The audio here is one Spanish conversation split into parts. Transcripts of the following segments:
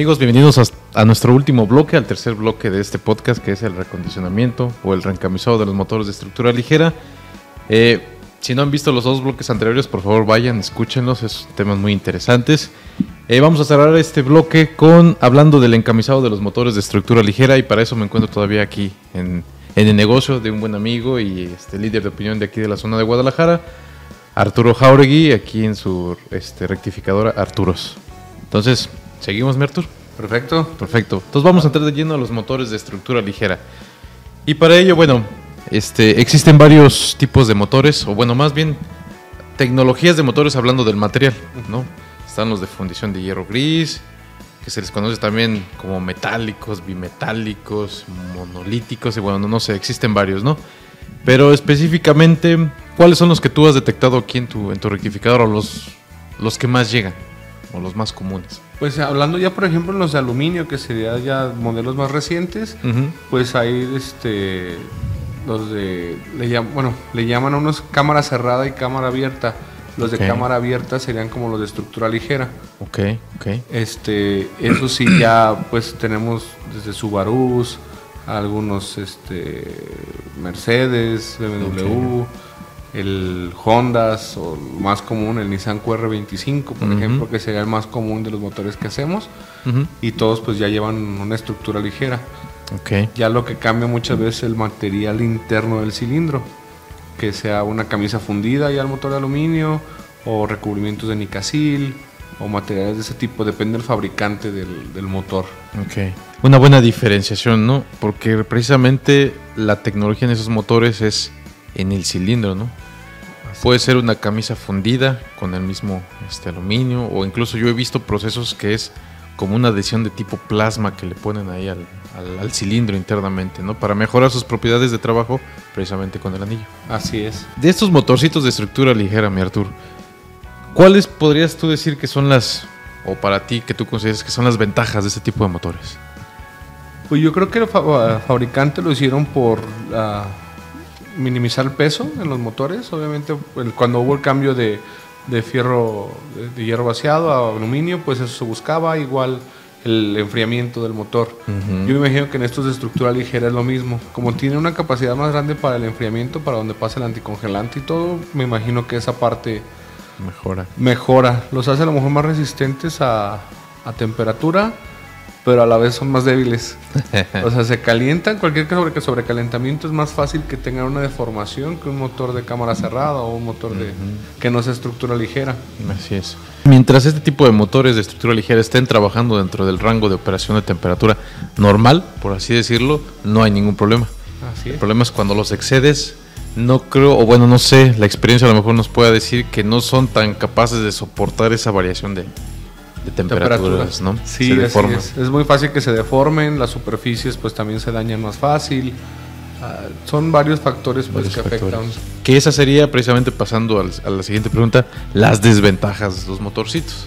Amigos, bienvenidos a, nuestro último bloque, al tercer bloque de este podcast, que es el recondicionamiento o el reencamisado de los motores de estructura ligera. Eh, si no han visto los dos bloques anteriores, por favor vayan, escúchenlos, es temas muy interesantes. Eh, vamos a cerrar este bloque con hablando del encamisado de los motores de estructura ligera y para eso me encuentro todavía aquí en, en el negocio de un buen amigo y este líder de opinión de aquí de la zona de Guadalajara, Arturo Jauregui, aquí en su este, rectificadora Arturos. Entonces, ¿seguimos, mi Artur? Perfecto. Perfecto. Entonces vamos a entrar de lleno a los motores de estructura ligera. Y para ello, bueno, este, existen varios tipos de motores, o bueno, más bien tecnologías de motores hablando del material, ¿no? Están los de fundición de hierro gris, que se les conoce también como metálicos, bimetálicos, monolíticos, y bueno, no, no sé, existen varios, ¿no? Pero específicamente, ¿cuáles son los que tú has detectado aquí en tu, en tu rectificador o los, los que más llegan? O los más comunes. Pues hablando ya, por ejemplo, en los de aluminio, que serían ya modelos más recientes, pues hay este, los de, le bueno, le llaman a unos cámara cerrada y cámara abierta. Los de cámara abierta serían como los de estructura ligera. Ok, ok. Este, eso sí ya, pues tenemos desde Subarús, algunos, este, Mercedes, BMW, el Hondas o más común, el Nissan QR25, por Ujú. ejemplo, que sería el más común de los motores que hacemos. Ujú. Y todos pues ya llevan una estructura ligera. Ok. Ya lo que cambia muchas veces el material interno del cilindro, que sea una camisa fundida ya al motor de aluminio o recubrimientos de nicasil o materiales de ese tipo, depende del fabricante del, del motor. Ok. Una buena diferenciación, ¿no? Porque precisamente la tecnología en esos motores es en el cilindro, ¿no? Puede ser una camisa fundida con el mismo este, aluminio o incluso yo he visto procesos que es como una adhesión de tipo plasma que le ponen ahí al, al- al cilindro internamente, ¿no? Para mejorar sus propiedades de trabajo precisamente con el anillo. Así es. De estos motorcitos de estructura ligera, mi Artur, ¿cuáles podrías tú decir que son las, o para ti que tú consideras que son las ventajas de este tipo de motores? Pues yo creo que el fa- fabricante lo hicieron por ah, minimizar el peso en los motores. Obviamente, cuando hubo el cambio de, de fierro, de, hierro vaciado a aluminio, pues eso se buscaba. Igual el enfriamiento del motor. Yo me imagino que en estos de estructura ligera es lo mismo. Como tiene una capacidad más grande para el enfriamiento, para donde pasa el anticongelante y todo, me imagino que esa parte Mejora. mejora. Los hace a lo mejor más resistentes a, a temperatura, pero a la vez son más débiles. O sea, se calientan. Cualquier sobre, sobrecalentamiento es más fácil que tengan una deformación que un motor de cámara cerrada o un motor de que no sea estructura ligera. Así es. Mientras este tipo de motores de estructura ligera estén trabajando dentro del rango de operación de temperatura normal, por así decirlo, no hay ningún problema. Así El problema es cuando los excedes, no creo, o bueno, no sé, la experiencia a lo mejor nos pueda decir que no son tan capaces de soportar esa variación de, de temperaturas, ¿no? Sí, Se así es. Es muy fácil que se deformen, las superficies pues también se dañan más fácil. Ah, son varios factores pues Varios que afectan. factores. Que esa sería precisamente pasando al- a la siguiente pregunta, las desventajas de los motorcitos.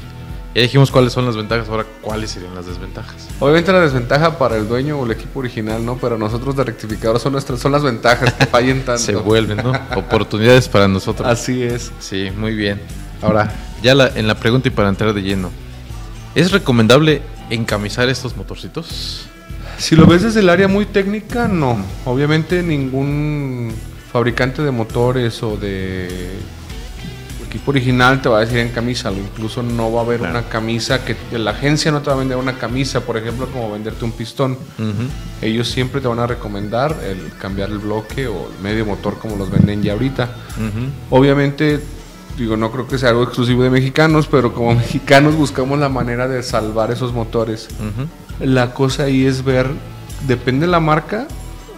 Ya dijimos cuáles son las ventajas, ahora cuáles serían las desventajas. Obviamente la desventaja para el dueño o el equipo original, ¿no? Pero nosotros de rectificador son nuestras, son las ventajas que fallen tanto. Se vuelven, ¿no? Oportunidades para nosotros. Así es. Sí, muy bien. Ahora, ya la- en la pregunta y para entrar de lleno, ¿es recomendable encamisar estos motorcitos? Si lo ves desde el área muy técnica, no. Obviamente ningún fabricante de motores o de equipo original te va a decir en camisa. Incluso no va a haber Claro. una camisa que la agencia no te va a vender una camisa, por ejemplo, como venderte un pistón. Ellos siempre te van a recomendar el cambiar el bloque o el medio motor como los venden ya ahorita. Obviamente, digo, no creo que sea algo exclusivo de mexicanos, pero como mexicanos buscamos la manera de salvar esos motores. Ujú. La cosa ahí es ver, depende de la marca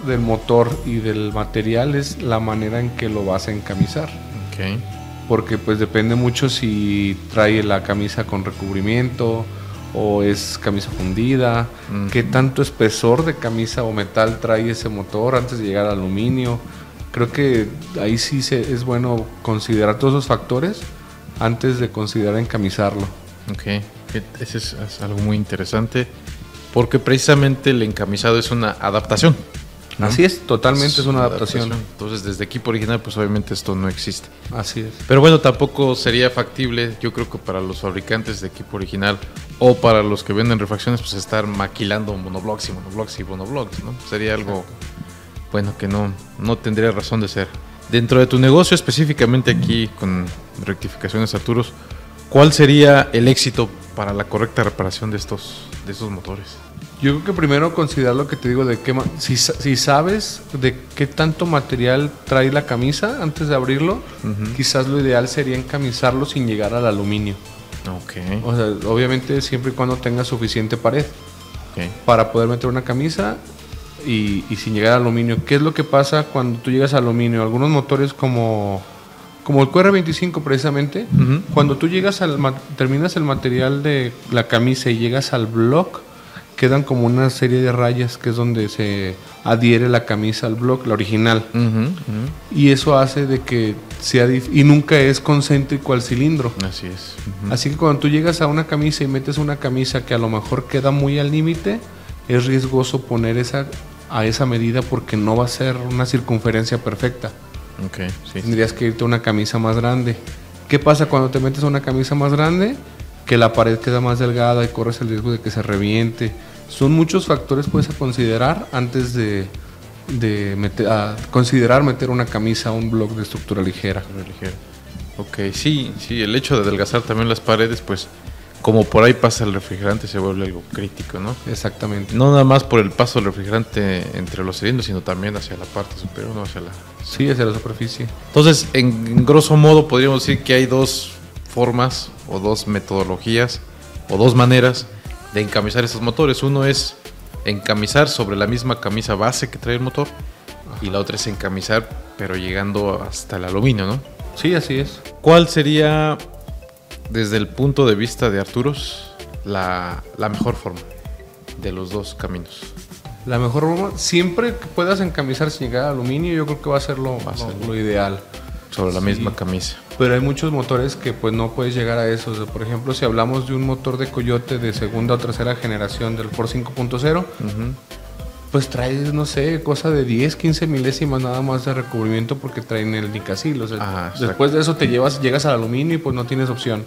del motor y del material, es la manera en que lo vas a encamisar. Ok. Porque pues depende mucho si trae la camisa con recubrimiento o es camisa fundida, Mm. qué tanto espesor de camisa o metal trae ese motor antes de llegar al aluminio. Creo que ahí sí se, es bueno considerar todos esos factores antes de considerar encamisarlo. Ok. Ese es, es algo muy interesante porque precisamente el encamisado es una adaptación. ¿no? Así es, totalmente es una adaptación. Entonces, desde equipo original, pues obviamente esto no existe. Así es. Pero bueno, tampoco sería factible, yo creo que para los fabricantes de equipo original o para los que venden refacciones, pues estar maquilando monoblocks y monoblocks y monoblocks, ¿no? Sería algo, bueno, que no, no tendría razón de ser. Dentro de tu negocio, específicamente aquí con rectificaciones Arturos, ¿cuál sería el éxito para la correcta reparación de estos, de estos motores? Yo creo que primero considerar lo que te digo de qué si, si sabes de qué tanto material trae la camisa antes de abrirlo, quizás lo ideal sería encamisarlo sin llegar al aluminio. Ok, O sea, obviamente siempre y cuando tenga suficiente pared ok. para poder meter una camisa y, y sin llegar al aluminio. ¿Qué es lo que pasa cuando tú llegas al aluminio? Algunos motores como, como el QR25 precisamente, cuando tú llegas al terminas el material de la camisa y llegas al block, quedan como una serie de rayas que es donde se adhiere la camisa al block, la original. Y eso hace de que sea y nunca es concéntrico al cilindro. Así es. Así que cuando tú llegas a una camisa y metes una camisa que a lo mejor queda muy al límite, es riesgoso poner esa a esa medida porque no va a ser una circunferencia perfecta. Ok, sí. Tendrías que irte a una camisa más grande. ¿Qué pasa cuando te metes a una camisa más grande? Que la pared queda más delgada y corres el riesgo de que se reviente. Son muchos factores pues a considerar antes de, de meter, a considerar meter una camisa a un bloque de estructura ligera. Pero ligero. Ok, sí, sí, el hecho de adelgazar también las paredes, pues como por ahí pasa el refrigerante se vuelve algo crítico, ¿no? Exactamente. No nada más por el paso del refrigerante entre los cilindros, sino también hacia la parte superior, no hacia la... Sí, hacia la superficie. Entonces, en grosso modo, podríamos decir que hay dos formas o dos metodologías o dos maneras de encamisar estos motores. Uno es encamisar sobre la misma camisa base que trae el motor y la otra es encamisar pero llegando hasta el aluminio, ¿no? Sí, así es. ¿Cuál sería, desde el punto de vista de Arturos, la, la mejor forma de los dos caminos? La mejor forma, siempre que puedas encamisar sin llegar al aluminio, yo creo que va a ser lo, Va a ser lo- lo ideal. Sobre la Sí. misma camisa. Pero hay muchos motores que pues no puedes llegar a eso. O sea, por ejemplo, si hablamos de un motor de Coyote de segunda o tercera generación del Ford 5.0, Ujú. Pues traes, no sé, cosa de 10, 15 milésimas nada más de recubrimiento porque traen el Nicasil. O sea, Ajá, exacto. después de eso te llevas, llegas al aluminio y pues no tienes opción.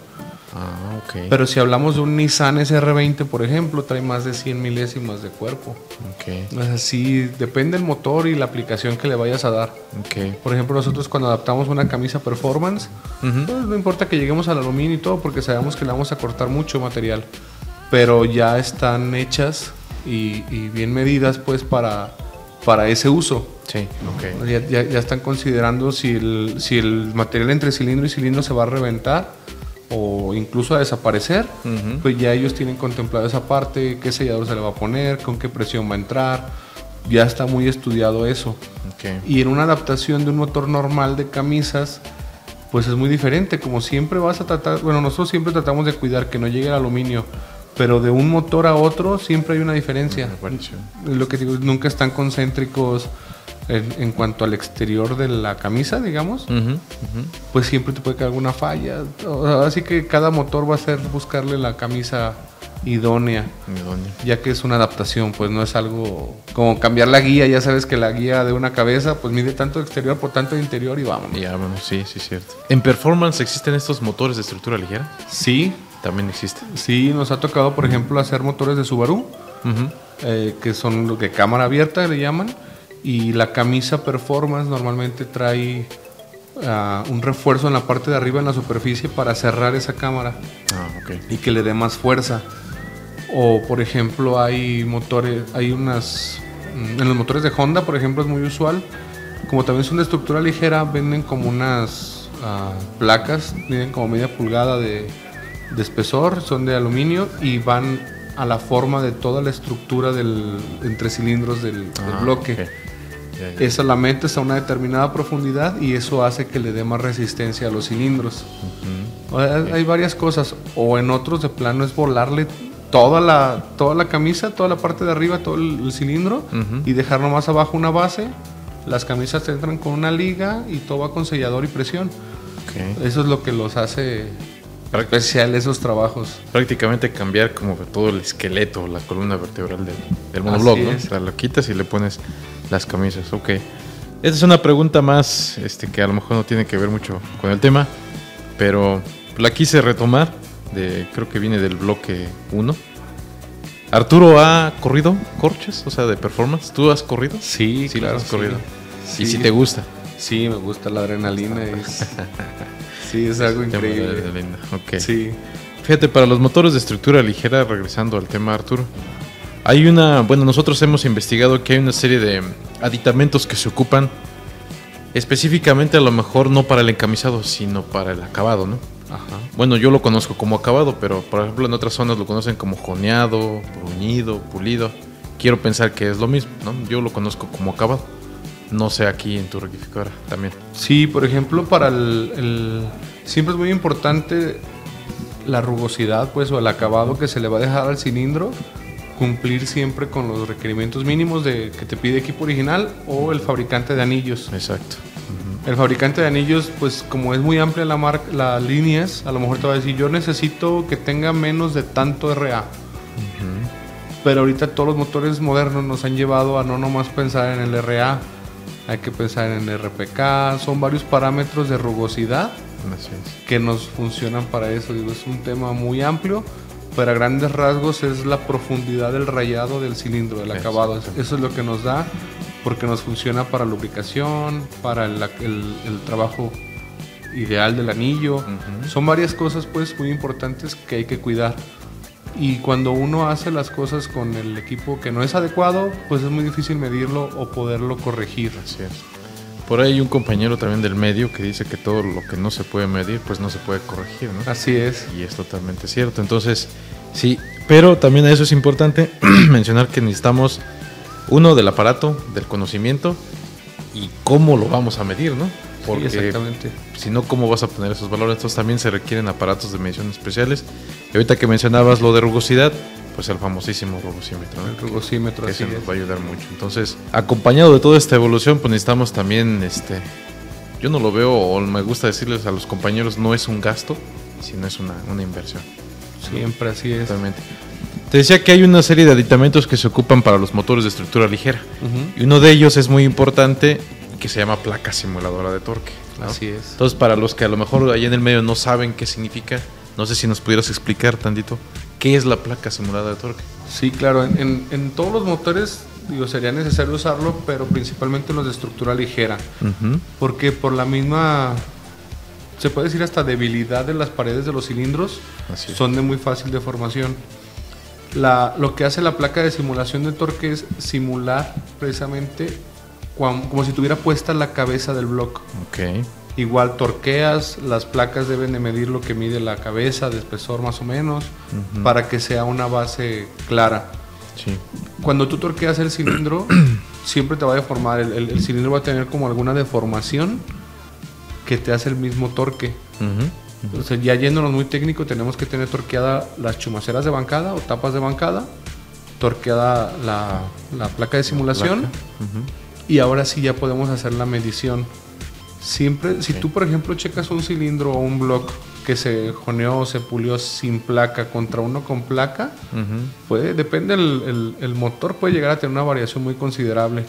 Ah, ok. Pero si hablamos de un Nissan SR20, por ejemplo, trae más de 100 milésimas de cuerpo. ok, O sea, sí, depende del motor y la aplicación que le vayas a dar. ok. Por ejemplo, nosotros cuando adaptamos una camisa performance, pues no importa que lleguemos al aluminio y todo, porque sabemos que le vamos a cortar mucho material. Pero ya están hechas y, y bien medidas, pues, para, para ese uso. Sí, ok. Ya, ya- ya están considerando si el, si el material entre cilindro y cilindro se va a reventar o incluso a desaparecer. Ujú. Pues ya ellos tienen contemplado esa parte, qué sellador se le va a poner, con qué presión va a entrar. Ya está muy estudiado eso. Ok. Y en una adaptación de un motor normal de camisas, pues es muy diferente. Como siempre vas a tratar, bueno, nosotros siempre tratamos de cuidar que no llegue el aluminio, pero de un motor a otro siempre hay una diferencia. Lo que digo, nunca están concéntricos en, en cuanto al exterior de la camisa, digamos. Pues siempre te puede caer alguna falla. O sea, Así que cada motor va a ser buscarle la camisa idónea Idóneo. ya que es una adaptación, pues no es algo como cambiar la guía, ya sabes que la guía de una cabeza pues mide tanto de exterior por tanto de interior y vámonos. Ya, bueno, sí, sí, cierto. ¿En performance existen estos motores de estructura ligera? Sí, También existen. sí, nos ha tocado por ejemplo hacer motores de Subaru, eh, que son lo de cámara abierta le llaman, y la camisa performance normalmente trae ah, un refuerzo en la parte de arriba en la superficie para cerrar esa cámara Ah, ok. y que le dé más fuerza. O por ejemplo hay motores, hay unas, mm, en los motores de Honda por ejemplo es muy usual, como también son de estructura ligera, venden como unas ah, placas, miden como media pulgada de, de espesor, son de aluminio y van a la forma de toda la estructura del entre cilindros del, del Ah, bloque. ok. Ya, ya. Esa la metes a una determinada profundidad y eso hace que le dé más resistencia a los cilindros. O sea, Hay varias cosas. O en otros de plano es volarle toda la, toda la camisa, toda la parte de arriba, todo el, el cilindro Ujú. y dejar nomás abajo una base. Las camisas entran con una liga y todo va con sellador y presión. Ok. Eso es lo que los hace especial esos trabajos. Prácticamente cambiar como todo el esqueleto, la columna vertebral del, del monobloc, ¿no? O sea, lo quitas y le pones Las camisas, ok. Esta es una pregunta más este, que a lo mejor no tiene que ver mucho con el tema, pero la quise retomar, de, creo que viene del bloque 1. Arturo ha corrido corches, o sea, de performance. ¿Tú has corrido? Sí, Sí, claro. has corrido. Sí. Y si te gusta. Sí, me gusta la adrenalina. Es... sí, es algo increíble. adrenalina, ok. Sí. Fíjate, para los motores de estructura ligera, regresando al tema Arturo, hay una, bueno, nosotros hemos investigado que hay una serie de aditamentos que se ocupan específicamente a lo mejor no para el encamisado, sino para el acabado, ¿no? Ajá. Bueno, yo lo conozco como acabado, pero por ejemplo en otras zonas lo conocen como joneado, bruñido, pulido. Quiero pensar que es lo mismo, ¿no? Yo lo conozco como acabado. No sé aquí en tu rectificadora también. Sí, por ejemplo, para el, el- Siempre es muy importante la rugosidad, pues, o el acabado que se le va a dejar al cilindro. Cumplir siempre con los requerimientos mínimos de que te pide equipo original o el fabricante de anillos. Exacto. El fabricante de anillos, pues como es muy amplia la marca, las líneas, a lo mejor te va a decir, yo necesito que tenga menos de tanto RA. Pero ahorita todos los motores modernos nos han llevado a no nomás pensar en el RA, hay que pensar en RPK, son varios parámetros de rugosidad Así es. que nos funcionan para eso. Digo, es un tema muy amplio, pero a grandes rasgos es la profundidad del rayado del cilindro, del acabado. Eso es lo que nos da, porque nos funciona para lubricación, para el, el- el trabajo ideal del anillo. Son varias cosas pues muy importantes que hay que cuidar. Y cuando uno hace las cosas con el equipo que no es adecuado, pues es muy difícil medirlo o poderlo corregir. Así es. Por ahí hay un compañero también del medio que dice que todo lo que no se puede medir, pues no se puede corregir, ¿no? Así es. Y es totalmente cierto. Entonces, sí, pero también a eso es importante mencionar que necesitamos uno del aparato, del conocimiento y cómo lo vamos a medir, ¿no? Sí, exactamente. si no, ¿cómo vas a obtener esos valores? Entonces también se requieren aparatos de medición especiales. Y ahorita que mencionabas lo de rugosidad, pues el famosísimo rugosímetro, ¿no? El rugosímetro, que así ese es. nos va a ayudar mucho. Entonces, acompañado de toda esta evolución, pues necesitamos también, este, yo no lo veo, o me gusta decirles a los compañeros, no es un gasto, sino es una, una inversión. Siempre así es. Totalmente. Te decía que hay una serie de aditamentos que se ocupan para los motores de estructura ligera. Ujú. Y uno de ellos es muy importante, que se llama placa simuladora de torque. ¿no? Así es. Entonces, para los que a lo mejor ahí en el medio no saben qué significa, no sé si nos pudieras explicar tantito, ¿qué es la placa simulada de torque? Sí, claro. En, en- en todos los motores, digo, sería necesario usarlo, pero principalmente en los de estructura ligera. Porque por la misma, se puede decir hasta debilidad de las paredes de los cilindros, Así son de muy fácil deformación. La, lo que hace la placa de simulación de torque es simular precisamente cuan- como si tuviera puesta la cabeza del bloque. Ok. Igual torqueas, las placas deben de medir lo que mide la cabeza de espesor más o menos, Ujú. para que sea una base clara. Sí. Cuando tú torqueas el cilindro, siempre te va a deformar. El, el- el cilindro va a tener como alguna deformación que te hace el mismo torque. Ujú. Entonces, ya yéndonos muy técnico, tenemos que tener torqueada las chumaceras de bancada o tapas de bancada, torqueada la, la placa de simulación Placa. Ujú. Y ahora sí ya podemos hacer la medición. Siempre, si tú por ejemplo checas un cilindro o un block que se joneó o se pulió sin placa contra uno con placa, puede, depende el, el- el motor puede llegar a tener una variación muy considerable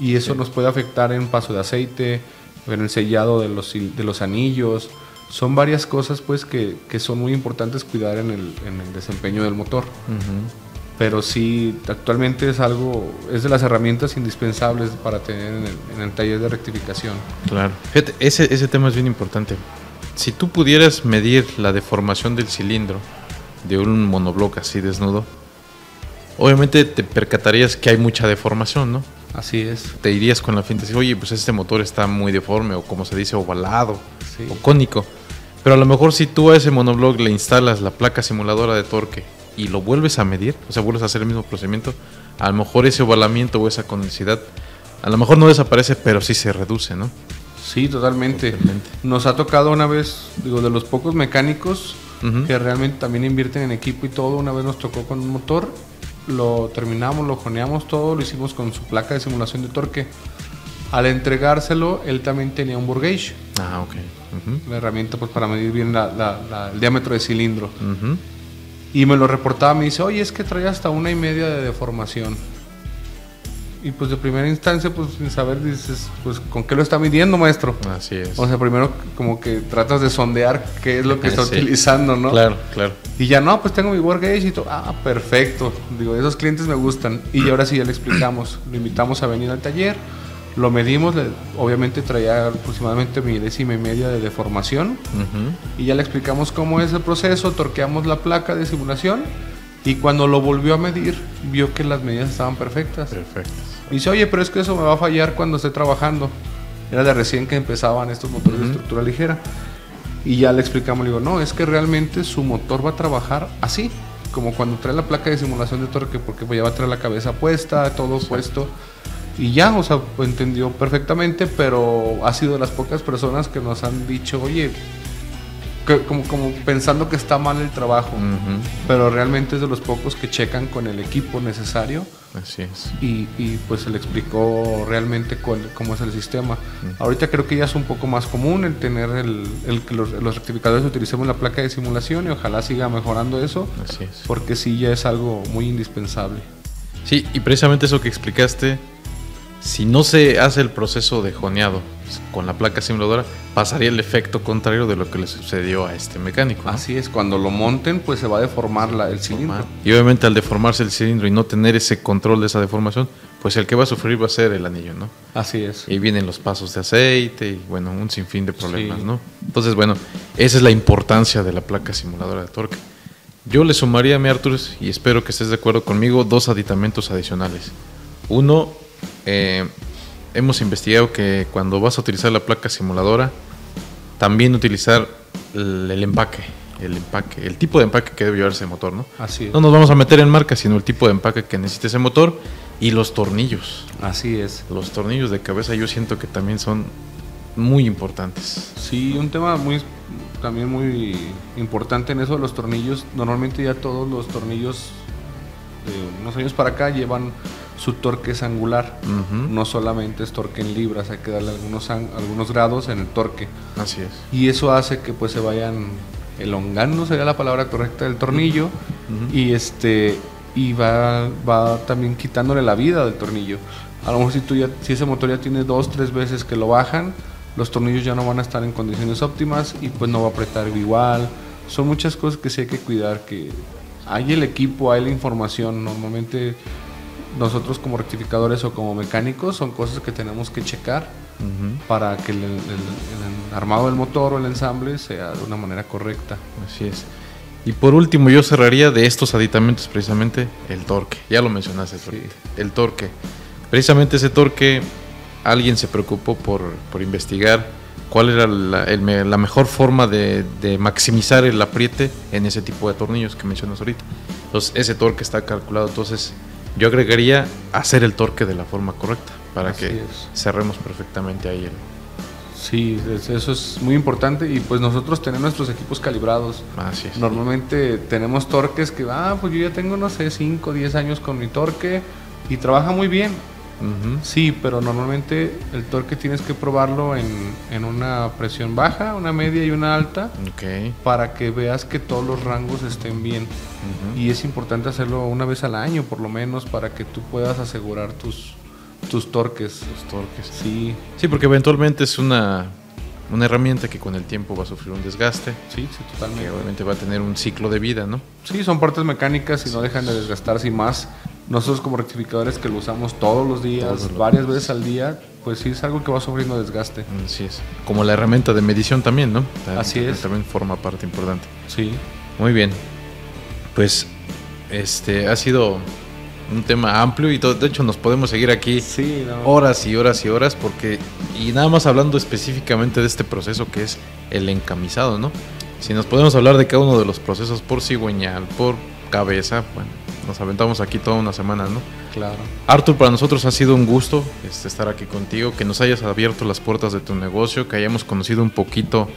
y eso nos puede afectar en paso de aceite, en el sellado de los, de los anillos. Son varias cosas pues que, que son muy importantes cuidar en el, en el desempeño del motor. Pero sí, actualmente es algo, es de las herramientas indispensables para tener en el, en el taller de rectificación. Claro. Fíjate, ese, ese tema es bien importante. Si tú pudieras medir la deformación del cilindro de un monobloque así desnudo, obviamente te percatarías que hay mucha deformación, ¿no? Así es. Te irías con la finta de decir, oye, pues este motor está muy deforme, o como se dice, ovalado, Sí. o cónico. Pero a lo mejor si tú a ese monobloque le instalas la placa simuladora de torque y lo vuelves a medir, o sea, vuelves a hacer el mismo procedimiento, a lo mejor ese ovalamiento o esa conicidad, a lo mejor no desaparece, pero sí se reduce, ¿no? Sí, totalmente. Totalmente. Nos ha tocado una vez, digo, de los pocos mecánicos Ujú. que realmente también invierten en equipo y todo. Una vez nos tocó con un motor, lo terminamos, lo joneamos todo, lo hicimos con su placa de simulación de torque. Al entregárselo, él también tenía un Burgage, Ah, ok. Ujú. la herramienta pues, para medir bien la- la- la- el diámetro de cilindro. Ujú. Y me lo reportaba, me dice, oye, es que trae hasta una y media de deformación. y pues de primera instancia, pues sin saber, dices, pues ¿con qué lo está midiendo, maestro? Así es. O sea, primero como que tratas de sondear qué es lo que está Sí. utilizando, ¿no? Claro, claro. Y ya no, pues tengo mi Work Gauge y todo. Ah, perfecto. Digo, esos clientes me gustan. Y ahora sí ya le explicamos. Lo invitamos a venir al taller. Lo medimos. obviamente traía aproximadamente mi décima y media de deformación. Y ya le explicamos cómo es el proceso. Torqueamos la placa de simulación. Y cuando lo volvió a medir, vio que las medidas estaban perfectas. Perfecto. Y dice, oye, pero es que eso me va a fallar cuando esté trabajando. Era de recién que empezaban estos motores de estructura ligera. Y ya le explicamos, le digo, no, es que realmente su motor va a trabajar así, como cuando trae la placa de simulación de torque, porque pues ya va a traer la cabeza puesta, todo puesto. Y ya, o sea, entendió perfectamente, pero ha sido de las pocas personas que nos han dicho, oye, que- como, como pensando que está mal el trabajo, pero realmente es de los pocos que checan con el equipo necesario Así es. y, y, pues se le explicó realmente cuál- cómo es el sistema. Ahorita creo que ya es un poco más común el tener el, el que los, los rectificadores utilicemos la placa de simulación y ojalá siga mejorando eso, Así es. porque sí ya es algo muy indispensable. Sí, y precisamente eso que explicaste, si no se hace el proceso de joneado con la placa simuladora, pasaría el efecto contrario de lo que le sucedió a este mecánico. ¿no? Así es, cuando lo monten pues se va a deformar la- el cilindro. Y obviamente al deformarse el cilindro y no tener ese control de esa deformación, pues el que va a sufrir va a ser el anillo, ¿no? Así es. Y vienen los pasos de aceite y bueno, un sinfín de problemas, Sí. ¿no? Entonces, bueno, esa es la importancia de la placa simuladora de torque. Yo le sumaría a mi Artur, y espero que estés de acuerdo conmigo, dos aditamentos adicionales. Uno, eh, hemos investigado que cuando vas a utilizar la placa simuladora, también utilizar el, el empaque, el empaque, el tipo de empaque que debe llevar ese motor, ¿no? Así es. No nos vamos a meter en marca, sino el tipo de empaque que necesita ese motor y los tornillos. Así es. Los tornillos de cabeza yo siento que también son muy importantes. Sí, un tema muy también muy importante en eso de los tornillos. Normalmente ya todos los tornillos de unos años para acá llevan su torque es angular. No solamente es torque en libras, hay que darle algunos, algunos grados en el torque. Así es. Y eso hace que pues se vayan elongando, sería la palabra correcta del tornillo. Y este y va, va también quitándole la vida del tornillo. A lo mejor si, tú ya, si ese motor ya tiene dos, tres veces que lo bajan, los tornillos ya no van a estar en condiciones óptimas y pues no va a apretar igual. Son muchas cosas que sí hay que cuidar, que hay el equipo, hay la información. Normalmente nosotros como rectificadores o como mecánicos son cosas que tenemos que checar Ujú. para que el, el- el armado del motor o el ensamble sea de una manera correcta. Así es. Y por último, yo cerraría de estos aditamentos precisamente el torque. Ya lo mencionaste, ahorita. El torque. Precisamente ese torque, alguien se preocupó por, por investigar cuál era la, el la mejor forma de, de maximizar el apriete en ese tipo de tornillos que mencionas ahorita. Entonces, ese torque está calculado. Entonces, yo agregaría hacer el torque de la forma correcta para Así que es. cerremos perfectamente ahí el, Sí, es- eso es muy importante y pues nosotros tenemos nuestros equipos calibrados. Así es. Normalmente tenemos torques que, ah, pues yo ya tengo, no sé, 5 o 10 años con mi torque y trabaja muy bien. Sí, pero normalmente el torque tienes que probarlo en, en una presión baja, una media y una alta Ok. para que veas que todos los rangos estén bien. Y es importante hacerlo una vez al año, por lo menos, para que tú puedas asegurar tus, tus torques. Los torques. Sí, Sí, porque eventualmente es una, una herramienta que con el tiempo va a sufrir un desgaste, sí, sí, que totalmente. obviamente va a tener un ciclo de vida, ¿no? Sí, son partes mecánicas y no dejan de desgastarse y más. Nosotros como rectificadores que lo usamos todos los días, Todos los varias veces al día, pues sí es algo que va sufriendo desgaste. Así es. Como la herramienta de medición también, ¿no? Ta- Así es. También forma parte importante. Sí, Muy bien. Pues este ha sido un tema amplio y to- de hecho nos podemos seguir aquí sí, no. horas y horas y horas porque y nada más hablando específicamente de este proceso que es el encamisado, ¿no? Si nos podemos hablar de cada uno de los procesos por cigüeñal, por cabeza, bueno, nos aventamos aquí toda una semana, ¿no? claro. Arthur, para nosotros ha sido un gusto este, estar aquí contigo, que nos hayas abierto las puertas de tu negocio, que hayamos conocido un poquito,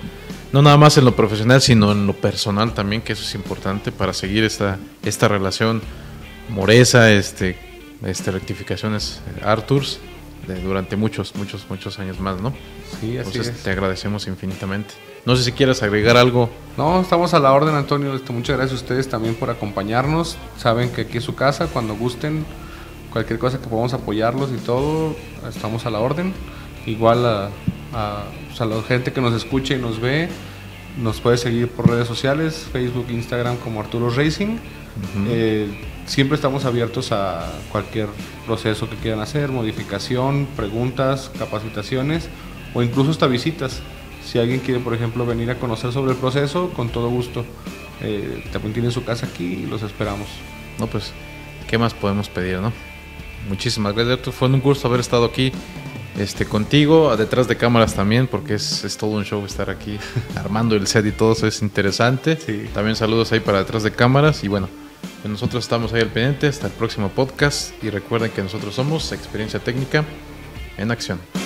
no nada más en lo profesional, sino en lo personal también, que eso es importante para seguir esta, esta relación moresa, este, este, rectificaciones eh, Arthurs, de- durante muchos, muchos, muchos años más, ¿no? Sí, así Entonces es. te agradecemos infinitamente. No sé si quieres agregar algo. No, estamos a la orden, Antonio. Este, muchas gracias a ustedes también por acompañarnos. Saben que aquí es su casa. Cuando gusten, cualquier cosa que podamos apoyarlos y todo, estamos a la orden. Igual a, a, pues, a la gente que nos escucha y nos ve, nos puede seguir por redes sociales, Facebook, Instagram como Arturo Racing. Eh, siempre estamos abiertos a cualquier proceso que quieran hacer, modificación, preguntas, capacitaciones o incluso hasta visitas. Si alguien quiere, por ejemplo, venir a conocer sobre el proceso, con todo gusto. Eh, también tiene su casa aquí y los esperamos. No, pues, ¿qué más podemos pedir, no? Muchísimas gracias. Fue un gusto haber estado aquí este, contigo, detrás de cámaras también, porque es, es todo un show estar aquí armando el set y todo eso es interesante. Sí. También saludos ahí para detrás de cámaras y bueno, nosotros estamos ahí al pendiente hasta el próximo podcast y recuerden que nosotros somos Experiencia Técnica en Acción.